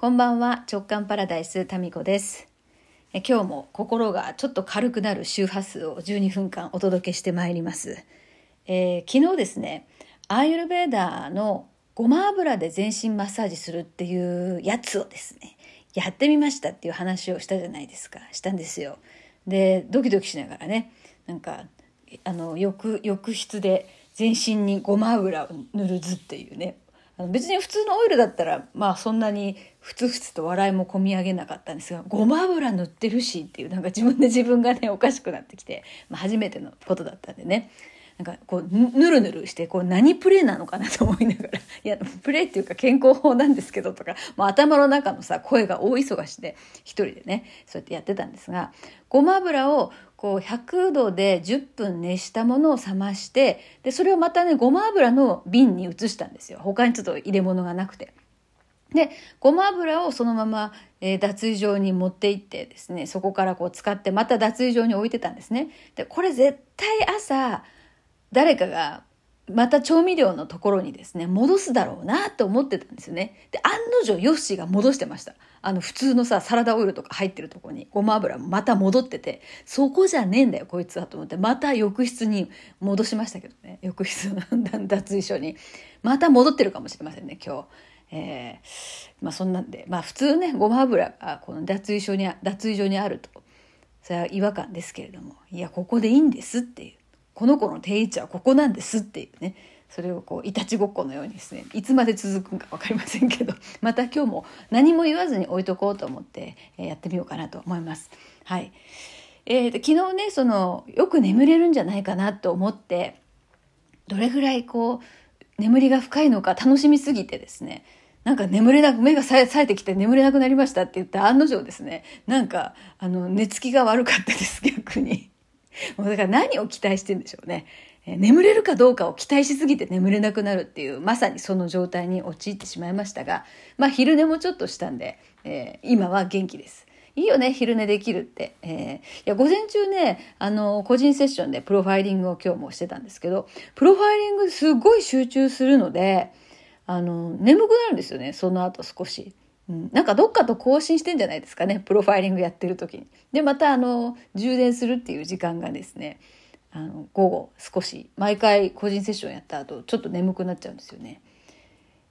こんばんは直感パラダイスタミコです。え今日も心がちょっと軽くなる周波数を12分間お届けしてまいります、えー、昨日ですねアーユルベーダーのごま油で全身マッサージするっていうやつをですねやってみましたっていう話をしたじゃないですか。したんですよ。でドキドキしながらねなんかあの浴浴室で全身にごま油を塗る図っていうねあの別に普通のオイルだったらまあそんなにふつふつと笑いもこみ上げなかったんですがごま油塗ってるしっていうなんか自分で自分がねおかしくなってきて、まあ、初めてのことだったんでね。なんかこうぬるぬるしてこう何プレイなのかなと思いながら いやプレイっていうか健康法なんですけどとか、まあ、頭の中のさ声が大忙しで一人でねそうやってやってたんですがごま油をこう100度で10分熱したものを冷ましてでそれをまたねごま油の瓶に移したんですよ他にちょっと入れ物がなくて。でごま油をそのまま、えー、脱衣場に持って行ってですねそこからこう使ってまた脱衣場に置いてたんですね。でこれ絶対朝誰かがまた調味料のところにですね、戻すだろうなと思ってたんですよね。で、案の定ヨッシーが戻してました。あの、普通のさ、サラダオイルとか入ってるとこに、ごま油また戻ってて、そこじゃねえんだよ、こいつはと思って、また浴室に戻しましたけどね。浴室の脱衣所に。また戻ってるかもしれませんね、今日。えー、まあそんなんで、まあ普通ね、ごま油がこの脱衣所に、脱衣所にあると、それは違和感ですけれども、いや、ここでいいんですっていう。この子の定位置はここなんですっていうねそれをこういたちごっこのようにですねいつまで続くんか分かりませんけど また今日も何も言わずに置いとこうと思ってやってみようかなと思います。はいえー、と昨日ねそのよく眠れるんじゃないかなと思ってどれぐらいこう眠りが深いのか楽しみすぎてですねなんか眠れなく、目が冴えてきて眠れなくなりましたって言った案の定ですね、なんか、あの、寝つきが悪かったです、逆に。もうだから何を期待してんでしょうね。眠れるかどうかを期待しすぎて眠れなくなるっていう、まさにその状態に陥ってしまいましたが、まあ昼寝もちょっとしたんで、えー、今は元気です。いいよね、昼寝できるって。えー、いや、午前中ね、あの、個人セッションでプロファイリングを今日もしてたんですけど、プロファイリングすごい集中するので、あの、眠くなるんですよね、その後少し。うん、なんかどっかと更新してんじゃないですかねプロファイリングやってる時に。でまたあの充電するっていう時間がですねあの午後少し毎回個人セッションやった後ちょっと眠くなっちゃうんですよね。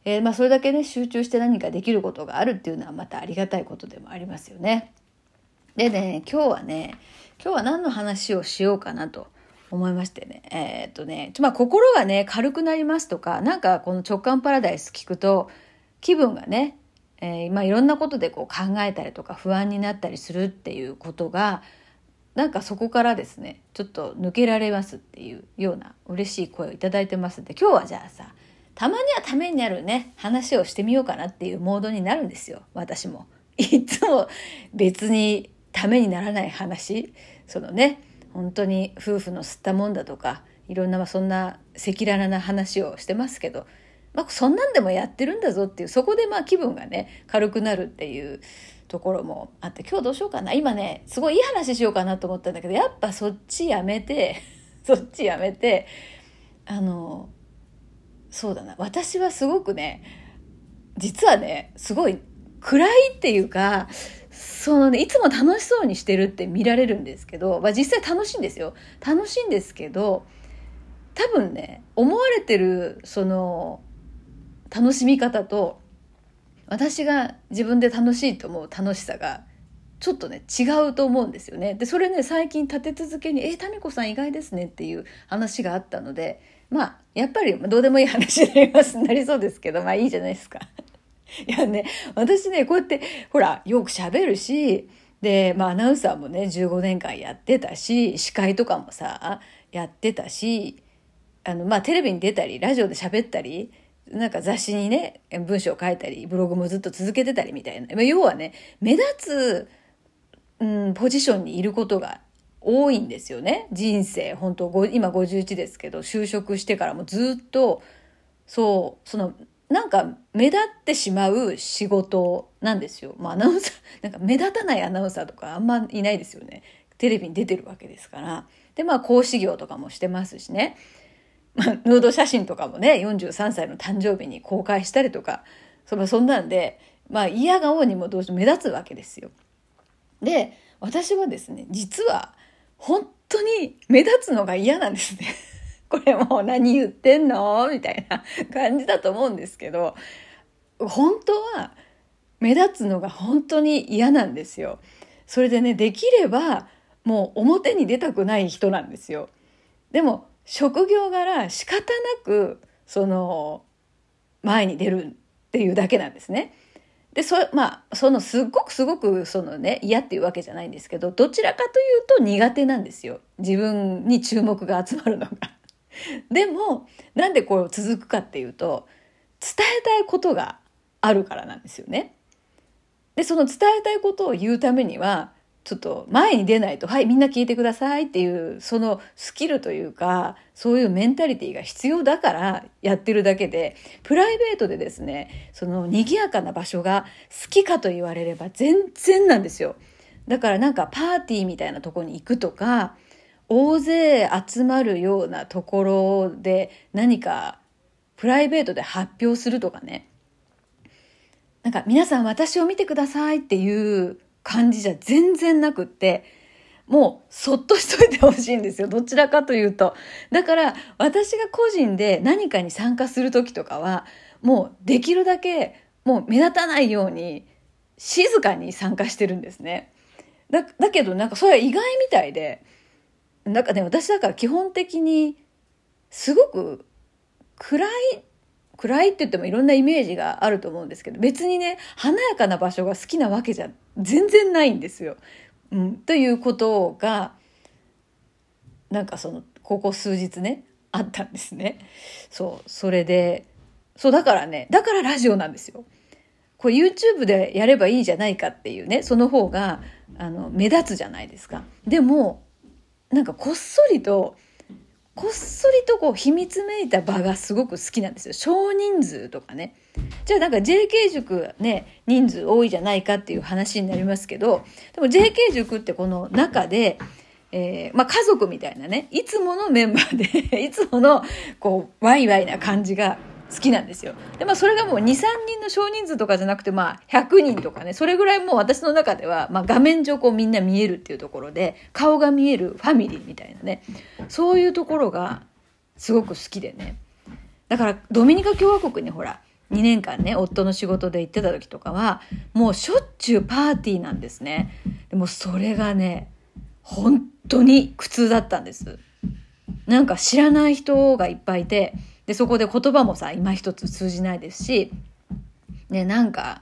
えー、まあ、それだけね集中して何かできることがあるっていうのはまたありがたいことでもありますよね。でね今日はね今日は何の話をしようかなと思いましてねえー、っとね、まあ、心がね軽くなりますとかなんかこの直感パラダイス聞くと気分がねえー、まあ、いろんなことでこう考えたりとか不安になったりするっていうことがなんかそこからですねちょっと抜けられますっていうような嬉しい声を頂いてますんで今日はじゃあさたまにはためになるね話をしてみようかなっていうモードになるんですよ私も。いつも別にためにならない話そのね本当に夫婦の吸ったもんだとかいろんなそんな赤裸々な話をしてますけどまあ、そんなんでもやってるんだぞっていうそこでまあ気分がね軽くなるっていうところもあって今日どうしようかな。今ねすごいいい話しようかなと思ったんだけどやっぱそっちやめて そっちやめてあのそうだな。私はすごくね実はねすごい暗いっていうかそのねいつも楽しそうにしてるって見られるんですけど、まあ、実際楽しいんですよ。楽しいんですけど多分ね思われてるその楽しみ方と私が自分で楽しいと思う楽しさがちょっとね違うと思うんですよね。でそれね最近立て続けに「えタミコさん意外ですね」っていう話があったのでまあやっぱりどうでもいい話になりますなりそうですけどまあいいじゃないですか。いやね私ねこうやってほらよく喋るしで、まあ、アナウンサーもね15年間やってたし司会とかもさやってたしあの、まあ、テレビに出たりラジオで喋ったりなんか雑誌にね、文章を書いたり、ブログもずっと続けてたりみたいなま。要はね、目立つ、うん、ポジションにいることが多いんですよね。人生、本当今51ですけど、就職してからもずっと、そう、その、なんか目立ってしまう仕事なんですよ。まあアナウンサー、なんか目立たないアナウンサーとかあんまいないですよね。テレビに出てるわけですから。で、まあ講師業とかもしてますしね。まあ、ヌード写真とかもね、43歳の誕生日に公開したりとか、そそんなんで、まあ嫌顔にもどうしても目立つわけですよ。で、私はですね、実は本当に目立つのが嫌なんですね。これもう何言ってんの？みたいな感じだと思うんですけど、本当は目立つのが本当に嫌なんですよ。それでね、できればもう表に出たくない人なんですよ。でも職業柄仕方なくその前に出るっていうだけなんですね。でそまあそのすっごくすごくそのね嫌っていうわけじゃないんですけどどちらかというと苦手なんですよ自分に注目が集まるのが。でもなんでこう続くかっていうと伝えたいことがあるからなんですよね。でその伝えたいことを言うためにはちょっと前に出ないと、はい、みんな聞いてくださいっていう、そのスキルというか、そういうメンタリティーが必要だからやってるだけで、プライベートでですね、その賑やかな場所が好きかと言われれば全然なんですよ。だからなんかパーティーみたいなとこに行くとか、大勢集まるようなところで何かプライベートで発表するとかね。なんか皆さん私を見てくださいっていう感じじゃ全然なくって、もうそっとしといてほしいんですよ。どちらかというと。だから私が個人で何かに参加する時とかは、もうできるだけもう目立たないように静かに参加してるんですね。だだけどなんかそれは意外みたいで、なんかね、私だから基本的にすごく暗い暗いって言ってもいろんなイメージがあると思うんですけど別にね華やかな場所が好きなわけじゃ全然ないんですよ。うん、ということがなんかそのここ数日ねあったんですね。そうそれでそうだからねだからラジオなんですよ。これ YouTube でやればいいじゃないかっていうねその方があの目立つじゃないですか。でもなんかこっそりとこっそりとこう秘密めいた場がすごく好きなんですよ。少人数とかね。じゃあなんか JK 塾ね、人数多いじゃないかっていう話になりますけど、でも JK 塾ってこの中で、えー、まあ家族みたいなね、いつものメンバーで いつものこう、ワイワイな感じが好きなんですよ。で、まあそれがもう2、3人の少人数とかじゃなくて、まあ100人とかね、それぐらいもう私の中では、まあ画面上こうみんな見えるっていうところで、顔が見えるファミリーみたいなね、そういうところがすごく好きでね。だからドミニカ共和国にほら、2年間ね、夫の仕事で行ってた時とかは、もうしょっちゅうパーティーなんですね。でもそれがね、本当に苦痛だったんです。なんか知らない人がいっぱいいて、で、そこで言葉もさ、今一つ通じないですし、ね、なんか、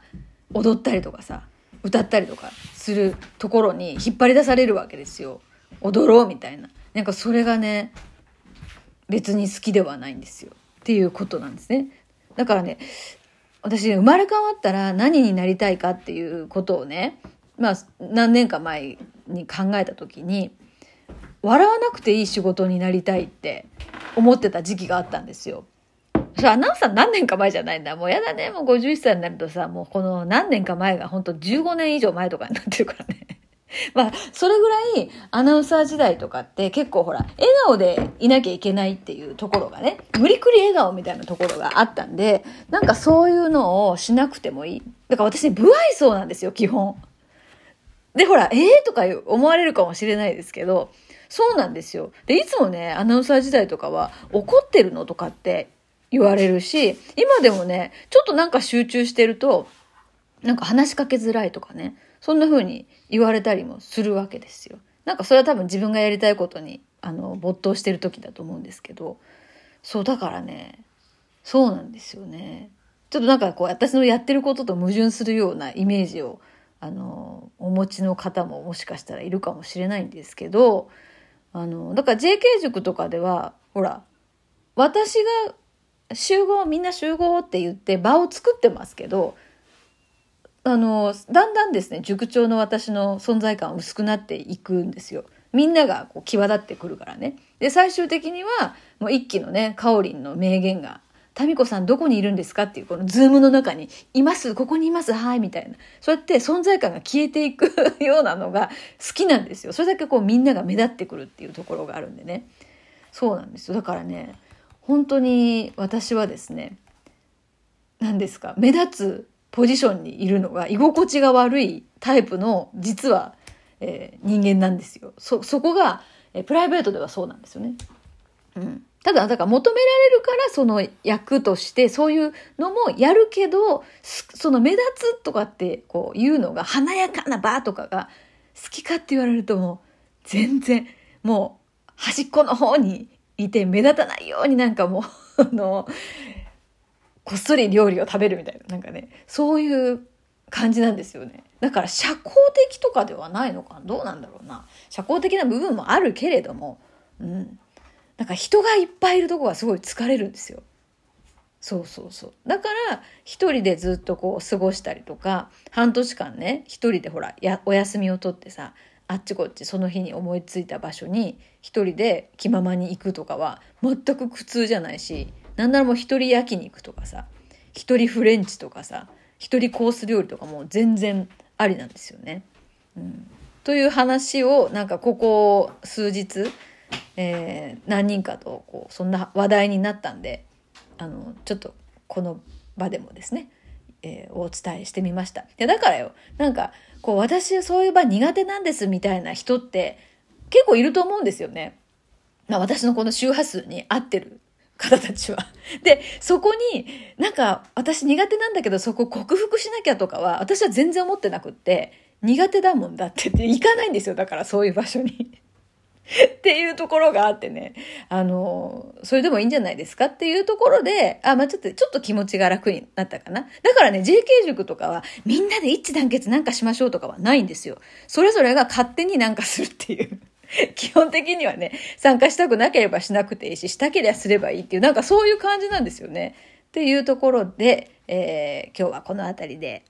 踊ったりとかさ、歌ったりとかするところに引っ張り出されるわけですよ。踊ろうみたいな。なんかそれがね、別に好きではないんですよ。っていうことなんですね。だからね、私、生まれ変わったら何になりたいかっていうことをね、まあ、何年か前に考えた時に、笑わなくていい仕事になりたいって思ってた時期があったんですよ。それアナウンサー何年か前じゃないんだ。もうやだね。もう51歳になるとさ、もうこの何年か前が本当15年以上前とかになってるからね。まあ、それぐらいアナウンサー時代とかって結構ほら、笑顔でいなきゃいけないっていうところがね、無理くり笑顔みたいなところがあったんで、なんかそういうのをしなくてもいい。だから私、不愛想なんですよ、基本。で、ほら、ええー、とか思われるかもしれないですけど、そうなんですよ。で、いつもね、アナウンサー時代とかは怒ってるのとかって言われるし、今でもね、ちょっとなんか集中してると、なんか話しかけづらいとかね、そんな風に言われたりもするわけですよ。なんかそれは多分自分がやりたいことに、あの、没頭してる時だと思うんですけど、そう、だからね、そうなんですよね。ちょっとなんかこう、私のやってることと矛盾するようなイメージを、あの、お持ちの方ももしかしたらいるかもしれないんですけど、あの、だから JK 塾とかでは、ほら、私が集合、みんな集合って言って場を作ってますけど、あの、だんだんですね、塾長の私の存在感薄くなっていくんですよ。みんながこう際立ってくるからね。で、最終的には、もう一期のね、かおりんの名言がタミコさんどこにいるんですかっていうこのズームの中にいますここにいますはいみたいな。そうやって存在感が消えていくようなのが好きなんですよ。それだけこうみんなが目立ってくるっていうところがあるんでね。そうなんですよ。だからね、本当に私はですね、何ですか、目立つポジションにいるのが居心地が悪いタイプの実は、えー、人間なんですよ。そ、そこが、えー、プライベートではそうなんですよね。うん。ただ、だから求められるからその役としてそういうのもやるけど、その目立つとかってこう言うのが華やかなバーとかが好きかって言われるともう全然もう端っこの方にいて目立たないようになんかもう あの、こっそり料理を食べるみたいな、なんかね、そういう感じなんですよね。だから社交的とかではないのかどうなんだろうな。社交的な部分もあるけれども、うん。なんか人がいっぱいいるとこはすごい疲れるんですよ。そうそうそう。だから一人でずっとこう過ごしたりとか、半年間ね、一人でほら、や、お休みを取ってさ、あっちこっちその日に思いついた場所に一人で気ままに行くとかは全く苦痛じゃないし、なんならもう一人焼肉とかさ、一人フレンチとかさ、一人コース料理とかも全然ありなんですよね。うん、という話をなんかここ数日、えー、何人かとこうそんな話題になったんであのちょっとこの場でもですね、えー、お伝えしてみました。いやだからよなんかこう私そういう場苦手なんですみたいな人って結構いると思うんですよね。まあ、私のこの周波数に合ってる方たちは。で、そこに、なんか、私苦手なんだけど、そこ克服しなきゃとかは、私は全然思ってなくって、苦手だもんだってって行かないんですよ。だから、そういう場所に。っていうところがあってね、あの、それでもいいんじゃないですかっていうところで、あ、まあ、ちょっと、ちょっと気持ちが楽になったかな。だからね、JK 塾とかは、みんなで一致団結なんかしましょうとかはないんですよ。それぞれが勝手になんかするっていう。基本的にはね、参加したくなければしなくていいし、したければすればいいっていう、なんかそういう感じなんですよね。っていうところで、えー、今日はこの辺りで